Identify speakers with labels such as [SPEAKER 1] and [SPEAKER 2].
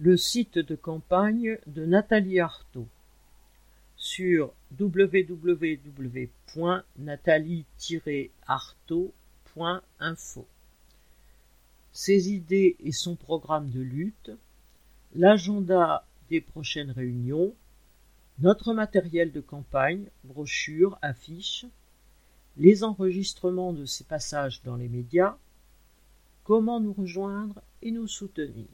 [SPEAKER 1] le site de campagne de Nathalie Artaud sur www.nathalie-arthaud.info. Ses idées et son programme de lutte, l'agenda des prochaines réunions, notre matériel de campagne, brochures, affiches, les enregistrements de ces passages dans les médias, comment nous rejoindre et nous soutenir.